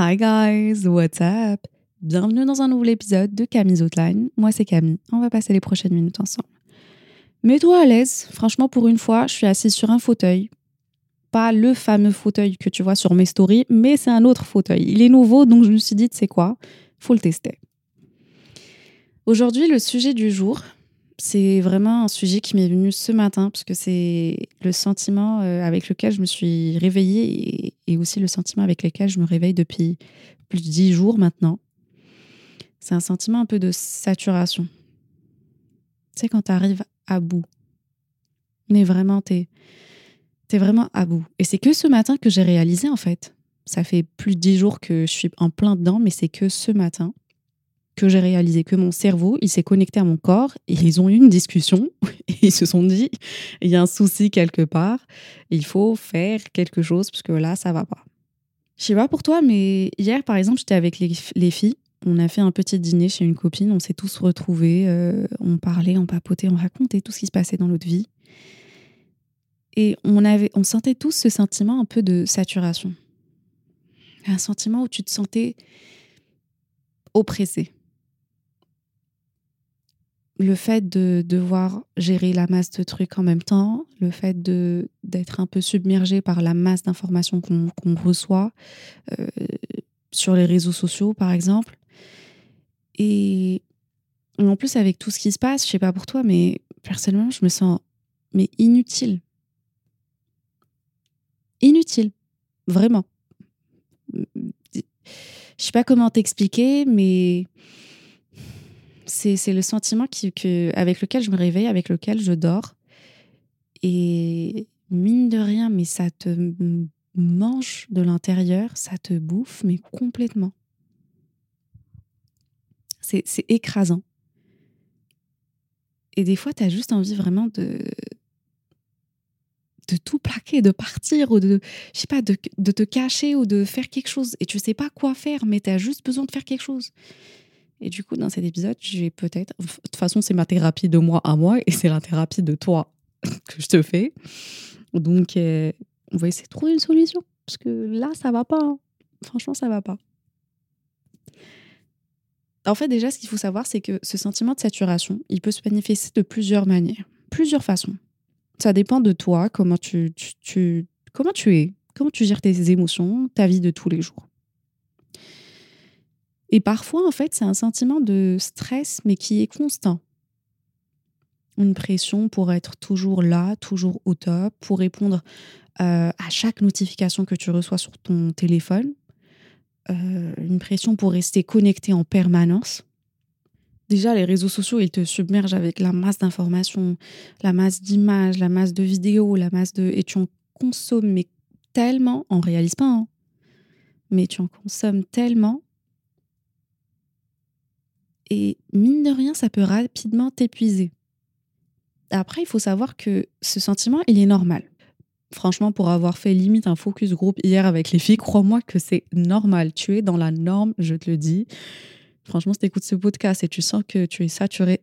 Hi guys, what's up? Bienvenue dans un nouvel épisode de Camille's Outline. Moi c'est Camille, on va passer les prochaines minutes ensemble. Mets-toi à l'aise, franchement pour une fois, je suis assise sur un fauteuil. Pas le fameux fauteuil que tu vois sur mes stories, mais c'est un autre fauteuil. Il est nouveau, donc je me suis dit, c'est quoi? Faut le tester. Aujourd'hui, le sujet du jour, c'est vraiment un sujet qui m'est venu ce matin, parce que c'est le sentiment euh, avec lequel je me suis réveillée et, aussi le sentiment avec lequel je me réveille depuis plus de dix jours maintenant. C'est un sentiment un peu de saturation. Tu sais, quand tu arrives à bout. Mais vraiment, tu es, vraiment à bout. Et c'est que ce matin que j'ai réalisé, en fait. Ça fait plus de dix jours que je suis en plein dedans, mais c'est que ce matin que j'ai réalisé que mon cerveau, il s'est connecté à mon corps et ils ont eu une discussion et ils se sont dit, il y a un souci quelque part, il faut faire quelque chose parce que là, ça va pas. Je sais pas pour toi, mais hier, par exemple, j'étais avec les, les, filles. On a fait un petit dîner chez une copine, on s'est tous retrouvés, euh, on parlait, on papotait, on racontait tout ce qui se passait dans notre vie. Et on, avait, on sentait tous ce sentiment un peu de saturation. Un sentiment où tu te sentais oppressé le fait de devoir gérer la masse de trucs en même temps, le fait de d'être un peu submergé par la masse d'informations qu'on reçoit euh, sur les réseaux sociaux, par exemple. Et en plus, avec tout ce qui se passe, je sais pas pour toi, mais personnellement, je me sens mais inutile. Inutile, vraiment. Je sais pas comment t'expliquer, mais c'est le sentiment qui, que, avec lequel je me réveille, avec lequel je dors. Et mine de rien, mais ça te mange de l'intérieur, ça te bouffe, mais complètement. C'est écrasant. Et des fois, tu as juste envie vraiment de, de tout plaquer, de partir, ou de, je sais pas, de, de, te cacher ou de faire quelque chose. Et tu sais pas quoi faire, mais tu as juste besoin de faire quelque chose. Et du coup, dans cet épisode, je vais peut-être. De toute façon, c'est ma thérapie de moi à moi et c'est la thérapie de toi que je te fais. Donc, euh, on va essayer de trouver une solution. Parce que là, ça va pas. Hein. Franchement, ça va pas. En fait, déjà, ce qu'il faut savoir, c'est que ce sentiment de saturation, il peut se manifester de plusieurs manières, plusieurs façons. Ça dépend de toi, comment tu, comment tu es, comment tu gères tes émotions, ta vie de tous les jours. Et parfois, en fait, c'est un sentiment de stress, mais qui est constant. Une pression pour être toujours là, toujours au top, pour répondre euh, à chaque notification que tu reçois sur ton téléphone. Euh, une pression pour rester connecté en permanence. Déjà, les réseaux sociaux, ils te submergent avec la masse d'informations, la masse d'images, la masse de vidéos, la masse de... Et tu en consommes mais tellement, on réalise pas, hein, mais tu en consommes tellement et mine de rien, ça peut rapidement t'épuiser. Après, il faut savoir que ce sentiment, il est normal. Franchement, pour avoir fait limite un focus group hier avec les filles, crois-moi que c'est normal. Tu es dans la norme, je te le dis. Franchement, si tu écoutes ce podcast et tu sens que tu es saturé,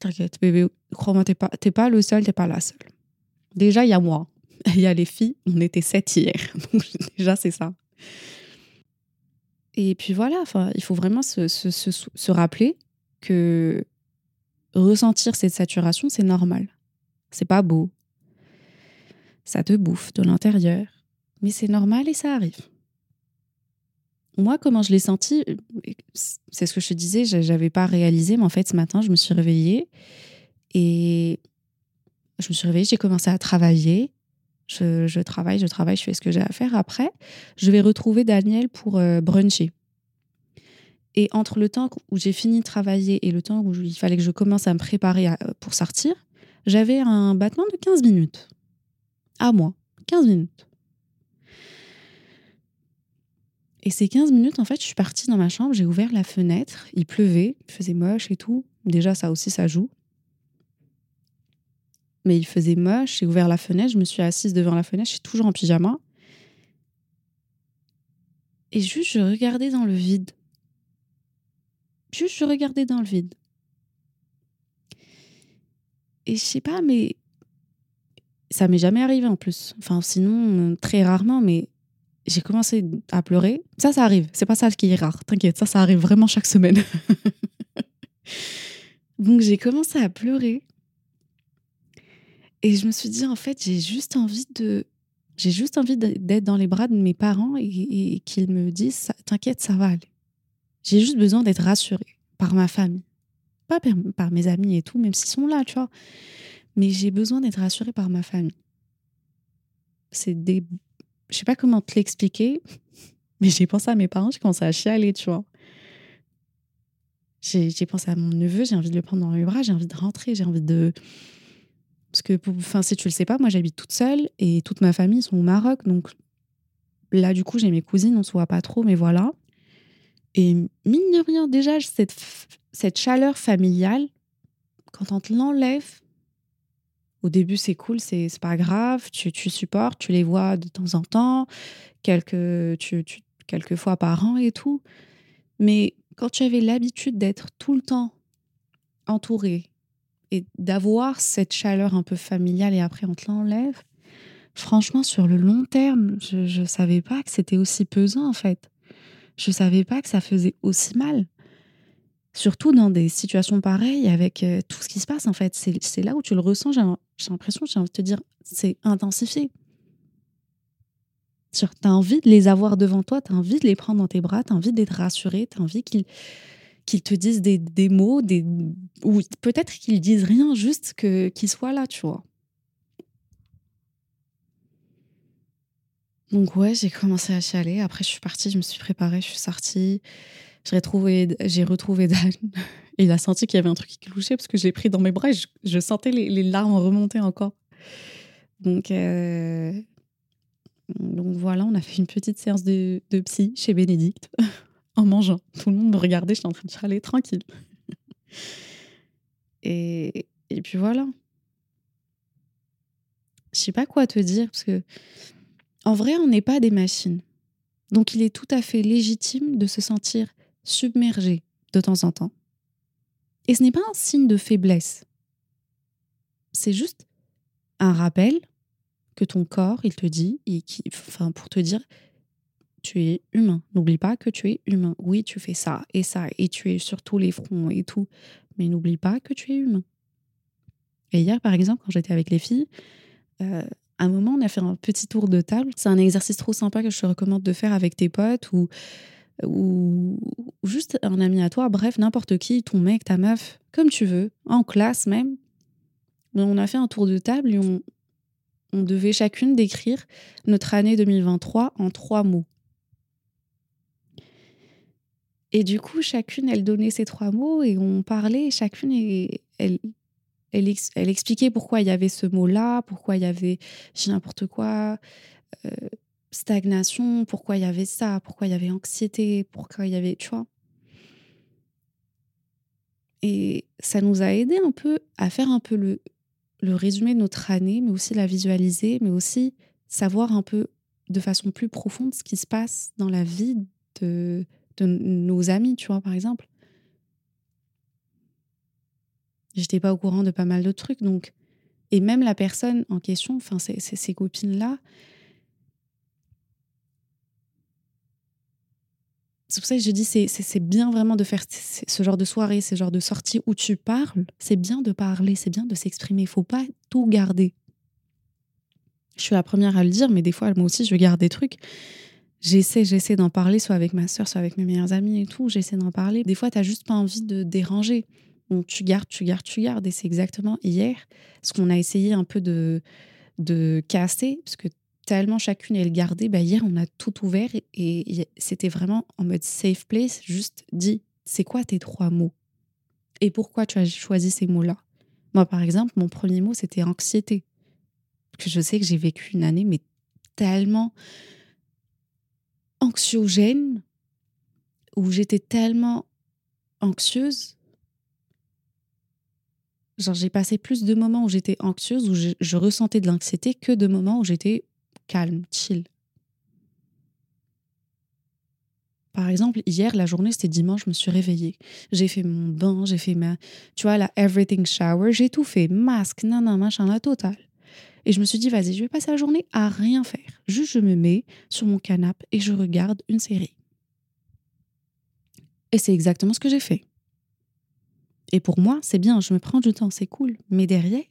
t'inquiète, bébé, crois-moi, t'es pas, pas le seul, t'es pas la seule. Déjà, il y a moi. Il y a les filles, on était sept hier. Déjà, c'est ça. Et puis voilà, il faut vraiment se, se, se, rappeler que ressentir cette saturation, c'est normal. C'est pas beau. Ça te bouffe de l'intérieur. Mais c'est normal et ça arrive. Moi, comment je l'ai senti, c'est ce que je te disais, j'avais pas réalisé, mais en fait, ce matin, je me suis réveillée et je me suis réveillée, j'ai commencé à travailler. Je, travaille, je travaille, je fais ce que j'ai à faire. Après, je vais retrouver Daniel pour euh, bruncher. Et entre le temps où j'ai fini de travailler et le temps où il fallait que je commence à me préparer pour sortir, j'avais un battement de 15 minutes. À moi. 15 minutes. Et ces 15 minutes, en fait, je suis partie dans ma chambre, j'ai ouvert la fenêtre, il pleuvait, il faisait moche et tout. Déjà, ça aussi, ça joue. Mais il faisait moche, j'ai ouvert la fenêtre, je me suis assise devant la fenêtre, je suis toujours en pyjama. Et juste, je regardais dans le vide. Juste, je regardais dans le vide. Et je sais pas, mais ça m'est jamais arrivé en plus. Enfin, sinon, très rarement, mais j'ai commencé à pleurer. Ça, ça arrive. C'est pas ça qui est rare. T'inquiète, ça, ça arrive vraiment chaque semaine. Donc, j'ai commencé à pleurer. Et je me suis dit, en fait, j'ai juste envie de. J'ai juste envie d'être dans les bras de mes parents et, qu'ils me disent T'inquiète, ça va aller. J'ai juste besoin d'être rassurée par ma famille. Pas par, mes amis et tout, même s'ils sont là, tu vois. Mais j'ai besoin d'être rassurée par ma famille. C'est des je sais pas comment te l'expliquer, mais j'ai pensé à mes parents, j'ai commencé à chialer, tu vois. J'ai pensé à mon neveu, j'ai envie de le prendre dans mes bras, j'ai envie de rentrer, j'ai envie de. Parce que, enfin, si tu le sais pas, moi j'habite toute seule et toute ma famille sont au Maroc. Donc là, du coup, j'ai mes cousines, on se voit pas trop, mais voilà. Et mine de rien, déjà, cette, cette chaleur familiale, quand on te l'enlève, au début, c'est cool, c'est pas grave, tu, tu, supportes, tu les vois de temps en temps, quelques, tu, quelques fois par an et tout. Mais quand tu avais l'habitude d'être tout le temps entouré et d'avoir cette chaleur un peu familiale et après on te l'enlève, franchement, sur le long terme, je ne savais pas que c'était aussi pesant en fait. Je ne savais pas que ça faisait aussi mal. Surtout dans des situations pareilles avec euh, tout ce qui se passe, en fait. C'est là où tu le ressens. J'ai l'impression, j'ai envie de te dire, c'est intensifié. Tu as envie de les avoir devant toi, tu as envie de les prendre dans tes bras, tu as envie d'être rassuré, tu as envie qu'ils qu'ils te disent des, des mots, des, ou peut-être qu'ils disent rien, juste qu'ils soient là, tu vois. Donc ouais, j'ai commencé à chialer. Après, je suis partie, je me suis préparée, je suis sortie. J'ai retrouvé, j'ai retrouvé Dan. Et il a senti qu'il y avait un truc qui clouchait parce que je l'ai pris dans mes bras et je, sentais les, larmes remonter encore. Donc, euh, donc voilà, on a fait une petite séance de, de psy chez Bénédicte en mangeant. Tout le monde me regardait, j'étais en train de chialer tranquille. Et, et puis voilà. Je sais pas quoi te dire parce que en vrai, on n'est pas des machines. Donc il est tout à fait légitime de se sentir submergé de temps en temps. Et ce n'est pas un signe de faiblesse. C'est juste un rappel que ton corps, il te dit, et qui, enfin, pour te dire, tu es humain. N'oublie pas que tu es humain. Oui, tu fais ça et ça, et tu es sur tous les fronts et tout. Mais n'oublie pas que tu es humain. Et hier, par exemple, quand j'étais avec les filles, euh, à un moment, on a fait un petit tour de table. C'est un exercice trop sympa que je te recommande de faire avec tes potes ou ou, juste un ami à toi, bref, n'importe qui, ton mec, ta meuf, comme tu veux, en classe même. On a fait un tour de table et on, on devait chacune décrire notre année 2023 en trois mots. Et du coup, chacune, elle donnait ces trois mots et on parlait, chacune, elle, elle, elle, expliquait pourquoi il y avait ce mot-là, pourquoi il y avait, j'ai n'importe quoi, euh, stagnation, pourquoi il y avait ça, pourquoi il y avait anxiété, pourquoi il y avait, tu vois. Et ça nous a aidé un peu à faire un peu le, le résumé de notre année, mais aussi la visualiser, mais aussi savoir un peu de façon plus profonde ce qui se passe dans la vie de, de nos amis, tu vois, par exemple. J'étais pas au courant de pas mal de trucs, donc. Et même la personne en question, enfin, ces copines-là, C'est pour ça que je dis c'est bien vraiment de faire ce genre de soirée, ce genre de sortie où tu parles. C'est bien de parler, c'est bien de s'exprimer. Il faut pas tout garder. Je suis la première à le dire, mais des fois, moi aussi, je garde des trucs. J'essaie, j'essaie d'en parler, soit avec ma soeur, soit avec mes meilleurs amis et tout. J'essaie d'en parler. Des fois, tu n'as juste pas envie de déranger. Tu gardes, tu gardes, tu gardes. Et c'est exactement hier ce qu'on a essayé un peu de, de casser, parce que tellement chacune elle gardait. Bah, hier, on a tout ouvert et, c'était vraiment en mode safe place, juste dit c'est quoi tes trois mots? Et pourquoi tu as choisi ces mots-là? Moi, par exemple, mon premier mot, c'était anxiété. Que je sais que j'ai vécu une année, mais tellement anxiogène, où j'étais tellement anxieuse. Genre, j'ai passé plus de moments où j'étais anxieuse, où je, ressentais de l'anxiété, que de moments où j'étais calme, chill. Par exemple, hier, la journée, c'était dimanche, je me suis réveillée. J'ai fait mon bain, j'ai fait ma, tu vois, la everything shower, j'ai tout fait, masque, nan, machin, la totale. Et je me suis dit, vas-y, je vais passer la journée à rien faire. Juste, je me mets sur mon canapé et je regarde une série. Et c'est exactement ce que j'ai fait. Et pour moi, c'est bien, je me prends du temps, c'est cool. Mais derrière,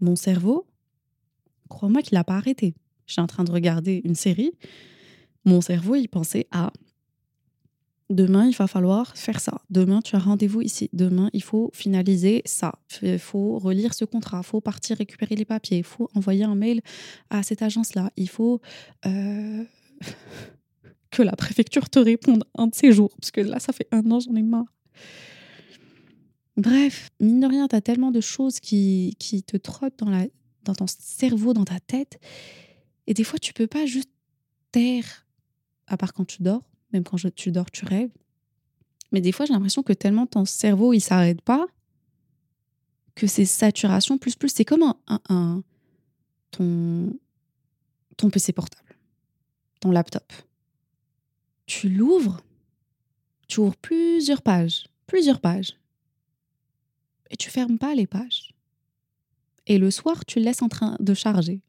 mon cerveau, crois-moi qu'il n'a pas arrêté. J'étais en train de regarder une série mon cerveau, il pensait à demain, il va falloir faire ça. Demain, tu as rendez-vous ici. Demain, il faut finaliser ça. Il faut relire ce contrat. Il faut partir récupérer les papiers. Il faut envoyer un mail à cette agence-là. Il faut euh, que la préfecture te réponde un de ces jours. Parce que là, ça fait un an, j'en ai marre. Bref, mine de rien, tu as tellement de choses qui, qui te trottent dans, la, dans ton cerveau, dans ta tête. Et des fois, tu peux pas juste taire à part quand tu dors. Même quand tu dors, tu rêves. Mais des fois, j'ai l'impression que tellement ton cerveau, il s'arrête pas, que c'est saturation plus plus. C'est comme un, un, ton, ton PC portable, ton laptop. Tu l'ouvres, tu ouvres plusieurs pages, plusieurs pages, et tu fermes pas les pages. Et le soir, tu le laisses en train de charger.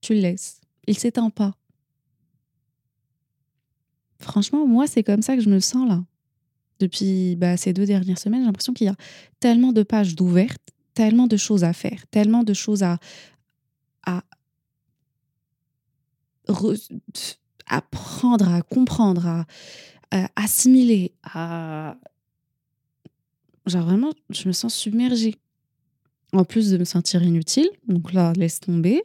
Tu le laisses. Il s'éteint pas. Franchement, moi, c'est comme ça que je me sens là. Depuis bah, ces deux dernières semaines, j'ai l'impression qu'il y a tellement de pages d'ouvertes, tellement de choses à faire, tellement de choses à, à apprendre, à comprendre, à, assimiler, à... Genre vraiment, je me sens submergée. En plus de me sentir inutile, donc là, laisse tomber.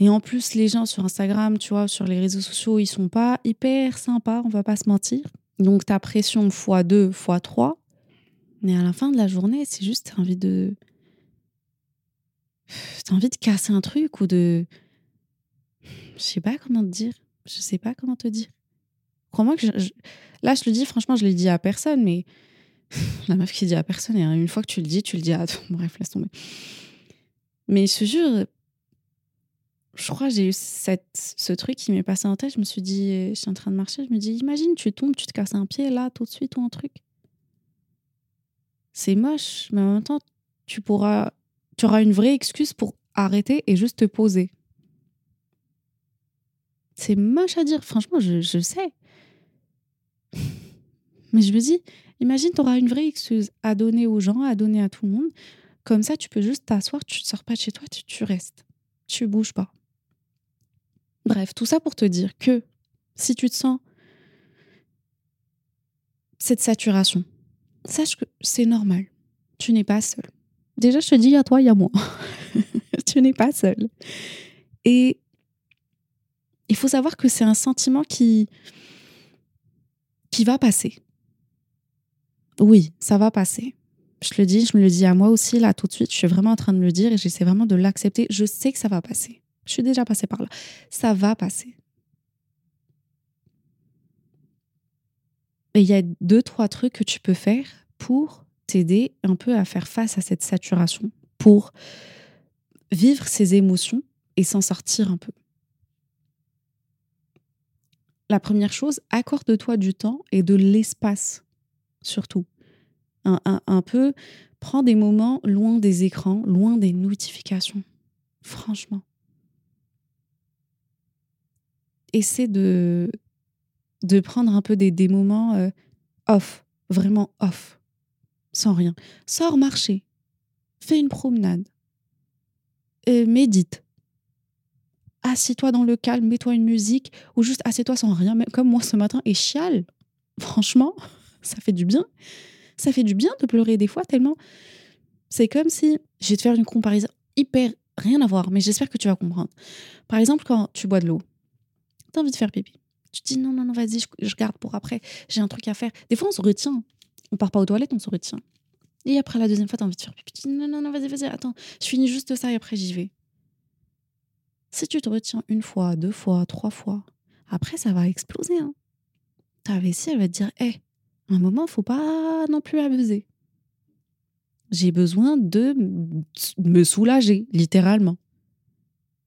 Et en plus, les gens sur Instagram, tu vois, sur les réseaux sociaux, ils sont pas hyper sympas, on va pas se mentir. Donc ta pression fois 2, fois 3. Mais à la fin de la journée, c'est juste envie de t'as envie de casser un truc ou de je sais pas comment te dire, je sais pas comment te dire. Crois-moi que là je le dis franchement, je l'ai dit à personne mais la meuf qui dit à personne et une fois que tu le dis, tu le dis à bref, laisse tomber. Mais je te jure, je crois que j'ai eu ce truc qui m'est passé en tête. Je me suis dit, je suis en train de marcher, je me dis, imagine, tu tombes, tu te casses un pied là, tout de suite, ou un truc. C'est moche, mais en même temps, tu pourras, tu auras une vraie excuse pour arrêter et juste te poser. C'est moche à dire, franchement, je, je sais. Mais je me dis, imagine, tu auras une vraie excuse à donner aux gens, à donner à tout le monde. Comme ça, tu peux juste t'asseoir, tu ne sors pas de chez toi, tu, tu restes. Tu bouges pas. Bref, tout ça pour te dire que si tu te sens cette saturation, sache que c'est normal. Tu n'es pas seul. Déjà, je te dis, à toi, il y a moi. tu n'es pas seul. Et il faut savoir que c'est un sentiment qui, qui va passer. Oui, ça va passer. Je le dis, je me le dis à moi aussi, là, tout de suite. Je suis vraiment en train de le dire et j'essaie vraiment de l'accepter. Je sais que ça va passer. Je suis déjà passée par là. Ça va passer. Et il y a deux, trois trucs que tu peux faire pour t'aider un peu à faire face à cette saturation, pour vivre ces émotions et s'en sortir un peu. La première chose, accorde-toi du temps et de l'espace, surtout. Un, un, peu, prends des moments loin des écrans, loin des notifications. Franchement essaie de, de prendre un peu des, des moments euh, off, vraiment off, sans rien. Sors marcher, fais une promenade, et médite. Assis-toi dans le calme, mets-toi une musique, ou juste assieds-toi sans rien, comme moi ce matin, et chiale. Franchement, ça fait du bien. Ça fait du bien de pleurer des fois, tellement. C'est comme si. Je vais te faire une comparaison hyper. Rien à voir, mais j'espère que tu vas comprendre. Par exemple, quand tu bois de l'eau, T'as envie de faire pipi. Tu te dis non, non, non, vas-y, je, garde pour après. J'ai un truc à faire. Des fois, on se retient. On part pas aux toilettes, on se retient. Et après, la deuxième fois, tu as envie de faire pipi. Tu dis non, non, non, vas-y, vas-y, attends. Je finis juste ça et après, j'y vais. Si tu te retiens une fois, deux fois, trois fois, après, ça va exploser. Hein. Ta vessie, elle va te dire hé, un moment, faut pas non plus abuser. J'ai besoin de me soulager, littéralement.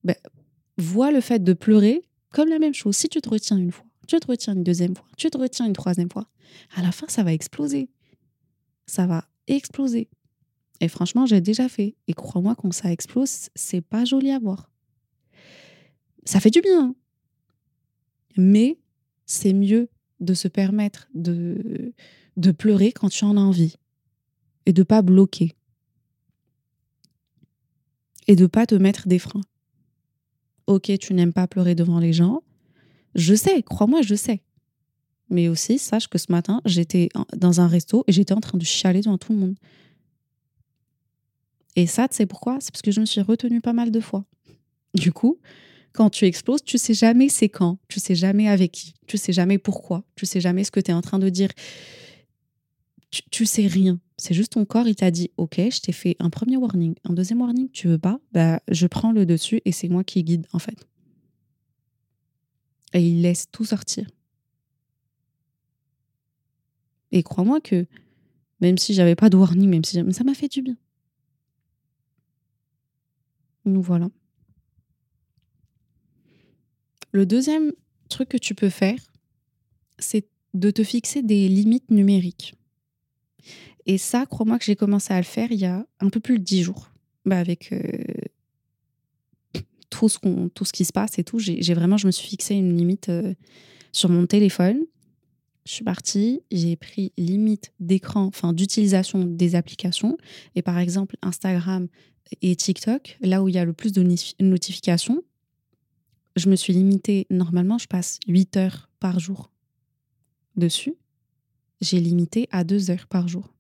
Ben, vois le fait de pleurer comme la même chose. Si tu te retiens une fois, tu te retiens une deuxième fois, tu te retiens une troisième fois, à la fin, ça va exploser. Ça va exploser. Et franchement, j'ai déjà fait. Et crois-moi, quand ça explose, c'est pas joli à voir. Ça fait du bien. Hein. Mais c'est mieux de se permettre de, de pleurer quand tu en as envie. Et de pas bloquer. Et de pas te mettre des freins. Ok, tu n'aimes pas pleurer devant les gens. Je sais, crois-moi, je sais. Mais aussi, sache que ce matin, j'étais dans un resto et j'étais en train de chialer devant tout le monde. Et ça, tu sais pourquoi? C'est parce que je me suis retenue pas mal de fois. Du coup, quand tu exploses, tu sais jamais c'est quand, tu sais jamais avec qui, tu sais jamais pourquoi, tu sais jamais ce que tu es en train de dire. Tu, tu sais rien. C'est juste ton corps, il t'a dit Ok, je t'ai fait un premier warning, un deuxième warning, tu veux pas? Bah, Je prends le dessus et c'est moi qui guide en fait. Et il laisse tout sortir. Et crois-moi que même si j'avais pas de warning, même si ça m'a fait du bien. Nous voilà. Le deuxième truc que tu peux faire, c'est de te fixer des limites numériques. Et ça, crois-moi que j'ai commencé à le faire il y a un peu plus de dix jours. Bah avec euh, tout, ce tout ce qui se passe et tout, j'ai vraiment, je me suis fixé une limite euh, sur mon téléphone. Je suis partie, j'ai pris limite d'écran, enfin d'utilisation des applications. Et par exemple, Instagram et TikTok, là où il y a le plus de notifications, je me suis limitée, normalement, je passe 8 heures par jour dessus. J'ai limité à 2 heures par jour.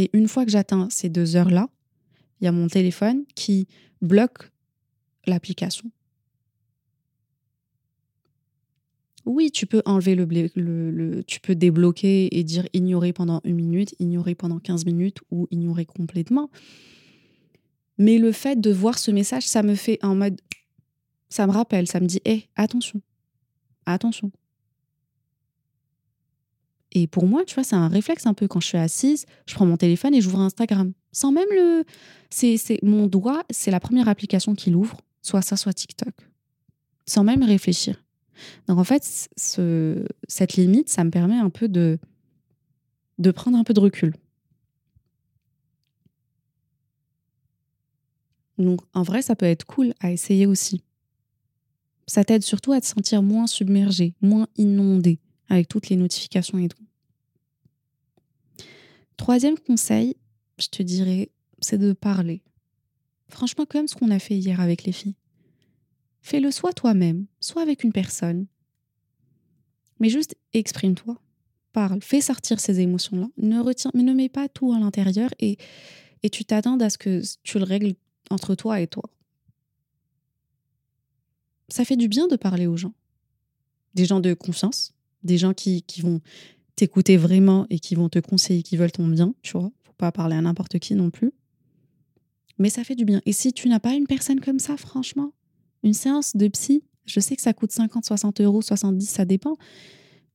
Et une fois que j'atteins ces deux heures-là, il y a mon téléphone qui bloque l'application. Oui, tu peux enlever le, Tu peux débloquer et dire ignorer pendant une minute, ignorer pendant 15 minutes ou ignorer complètement. Mais le fait de voir ce message, ça me fait en mode ça me rappelle, ça me dit hé, attention, attention. Et pour moi, tu vois, c'est un réflexe un peu quand je suis assise, je prends mon téléphone et j'ouvre Instagram. Sans même le. C'est, mon doigt, c'est la première application qui l'ouvre, soit ça, soit TikTok. Sans même réfléchir. Donc en fait, ce, cette limite, ça me permet un peu de, de prendre un peu de recul. Donc en vrai, ça peut être cool à essayer aussi. Ça t'aide surtout à te sentir moins submergé, moins inondé avec toutes les notifications et tout. Troisième conseil, je te dirais, c'est de parler. Franchement, comme ce qu'on a fait hier avec les filles. Fais-le soit toi-même, soit avec une personne. Mais juste exprime-toi. Parle, fais sortir ces émotions-là. Ne mais ne mets pas tout à l'intérieur et, et tu t'attends à ce que tu le règles entre toi et toi ça fait du bien de parler aux gens. Des gens de confiance, des gens qui, qui vont t'écouter vraiment et qui vont te conseiller, qui veulent ton bien, tu vois. Faut pas parler à n'importe qui non plus. Mais ça fait du bien. Et si tu n'as pas une personne comme ça, franchement, une séance de psy, je sais que ça coûte 50, 60 euros, 70, ça dépend.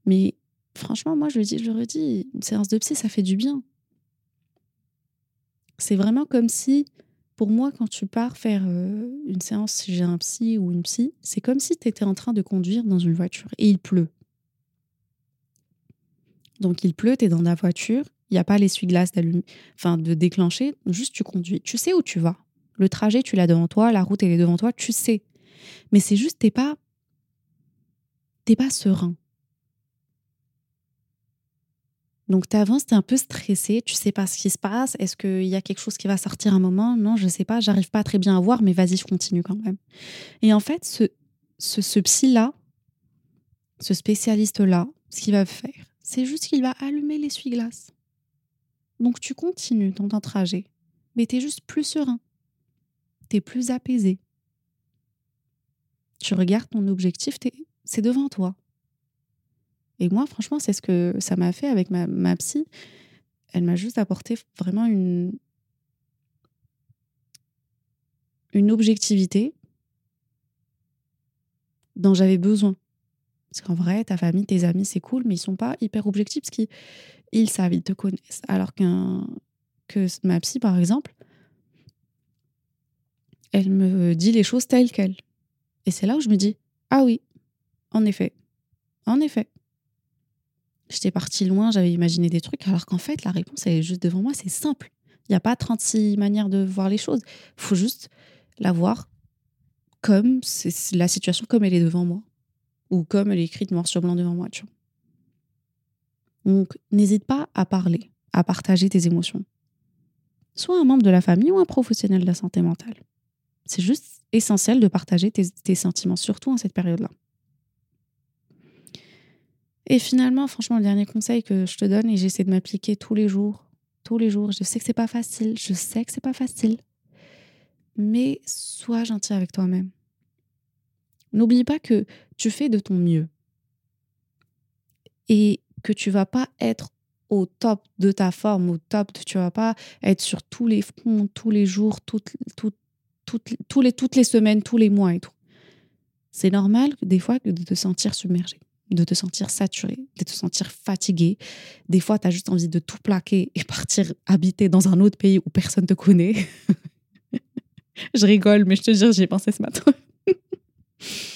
Mais franchement, moi, je le dis, je le redis, une séance de psy, ça fait du bien. C'est vraiment comme si pour moi, quand tu pars faire euh, une séance, si j'ai un psy ou une psy, c'est comme si tu étais en train de conduire dans une voiture et il pleut. Donc il pleut, tu es dans la voiture, il n'y a pas l'essuie-glace enfin, de déclencher, juste tu conduis. Tu sais où tu vas. Le trajet, tu l'as devant toi, la route, elle est devant toi, tu sais. Mais c'est juste, t'es pas, t'es pas serein. Donc tu avances, tu es un peu stressé, tu sais pas ce qui se passe, est-ce qu'il y a quelque chose qui va sortir un moment? Non, je sais pas, j'arrive pas très bien à voir, mais vas-y, je continue quand même. Et en fait, ce, ce, ce psy-là, ce spécialiste-là, ce qu'il va faire, c'est juste qu'il va allumer l'essuie-glace. Donc tu continues dans ton trajet, mais tu es juste plus serein, tu es plus apaisé. Tu regardes ton objectif, c'est devant toi. Et moi, franchement, c'est ce que ça m'a fait avec ma, ma psy. Elle m'a juste apporté vraiment une, une objectivité dont j'avais besoin. Parce qu'en vrai, ta famille, tes amis, c'est cool, mais ils sont pas hyper objectifs parce qu'ils ils savent, ils te connaissent. Alors qu'un que ma psy, par exemple, elle me dit les choses telles quelles. Et c'est là où je me dis, ah oui, en effet, en effet. J'étais partie loin, j'avais imaginé des trucs, alors qu'en fait, la réponse, elle est juste devant moi, c'est simple. Il n'y a pas 36 manières de voir les choses. Il faut juste la voir comme la situation comme elle est devant moi. Ou comme elle est écrite noir sur blanc devant moi, tu vois. Donc, n'hésite pas à parler, à partager tes émotions. Soit un membre de la famille ou un professionnel de la santé mentale. C'est juste essentiel de partager tes, tes sentiments, surtout en cette période-là. Et finalement, franchement, le dernier conseil que je te donne, et j'essaie de m'appliquer tous les jours, tous les jours, je sais que c'est pas facile, je sais que c'est pas facile, mais sois gentil avec toi-même. N'oublie pas que tu fais de ton mieux et que tu vas pas être au top de ta forme, au top, de, tu vas pas être sur tous les fronts, tous les jours, toutes, toutes, toutes, les, toutes les semaines, tous les mois et tout. C'est normal des fois de te sentir submergé, de te sentir saturé, de te sentir fatigué. Des fois, tu as juste envie de tout plaquer et partir habiter dans un autre pays où personne te connaît. je rigole, mais je te jure, j'y ai pensé ce matin.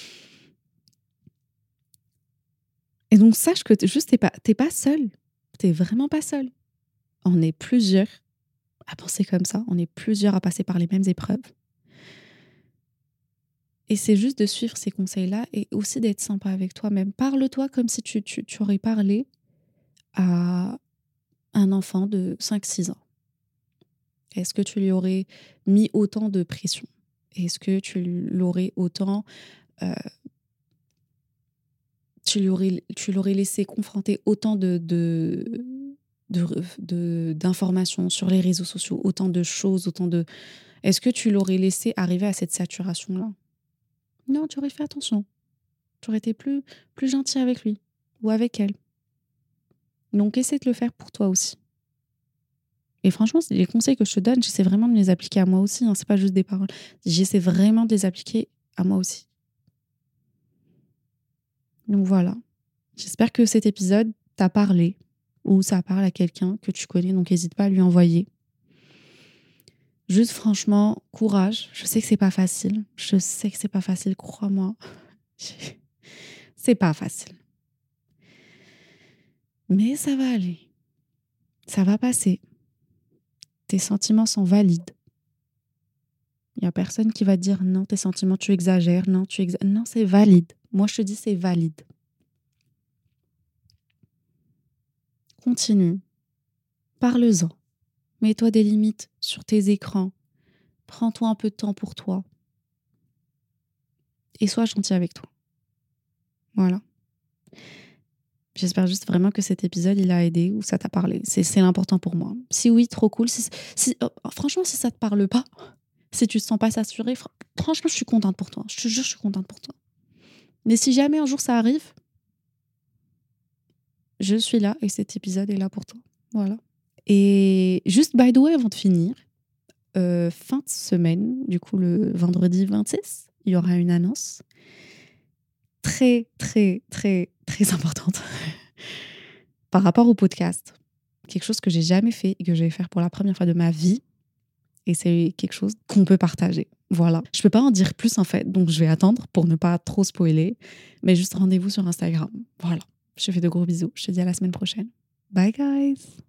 Et donc, sache que juste, t'es pas, pas seul. T'es vraiment pas seul. On est plusieurs à penser comme ça. On est plusieurs à passer par les mêmes épreuves. Et c'est juste de suivre ces conseils-là et aussi d'être sympa avec toi-même. Parle-toi comme si tu, tu, tu, aurais parlé à un enfant de 5-6 ans. Est-ce que tu lui aurais mis autant de pression? Est-ce que tu l'aurais autant euh, tu l'aurais, laissé confronter autant de, de, d'informations sur les réseaux sociaux, autant de choses, autant de... Est-ce que tu l'aurais laissé arriver à cette saturation-là? Non, tu aurais fait attention. Tu aurais été plus, plus gentil avec lui ou avec elle. Donc, essaie de le faire pour toi aussi. Et franchement, les conseils que je te donne, j'essaie vraiment de les appliquer à moi aussi. Hein. C'est pas juste des paroles. J'essaie vraiment de les appliquer à moi aussi. Donc voilà. J'espère que cet épisode t'a parlé ou ça parle à quelqu'un que tu connais, donc n'hésite pas à lui envoyer. Juste franchement, courage. Je sais que c'est pas facile. Je sais que c'est pas facile, crois-moi. c'est pas facile. Mais ça va aller. Ça va passer. Tes sentiments sont valides. Il n'y a personne qui va dire non, tes sentiments, tu exagères. Non, tu exagères. Non, c'est valide. Moi, je te dis, c'est valide. Continue. Parle-en. Mets-toi des limites sur tes écrans. Prends-toi un peu de temps pour toi. Et sois gentil avec toi. Voilà. J'espère juste vraiment que cet épisode, il a aidé ou ça t'a parlé. C'est l'important pour moi. Si oui, trop cool. Si, oh, franchement, si ça te parle pas, si tu te sens pas s'assurer, franchement, je suis contente pour toi. Je te jure, je suis contente pour toi. Mais si jamais un jour ça arrive, je suis là et cet épisode est là pour toi. Voilà. Et juste by the way, avant de finir, euh, fin de semaine, du coup le vendredi 26, il y aura une annonce très, très, très, très importante par rapport au podcast. Quelque chose que j'ai jamais fait et que je vais faire pour la première fois de ma vie. Et c'est quelque chose qu'on peut partager. Voilà. Je peux pas en dire plus en fait, donc je vais attendre pour ne pas trop spoiler. Mais juste rendez-vous sur Instagram. Voilà. Je fais de gros bisous. Je te dis à la semaine prochaine. Bye guys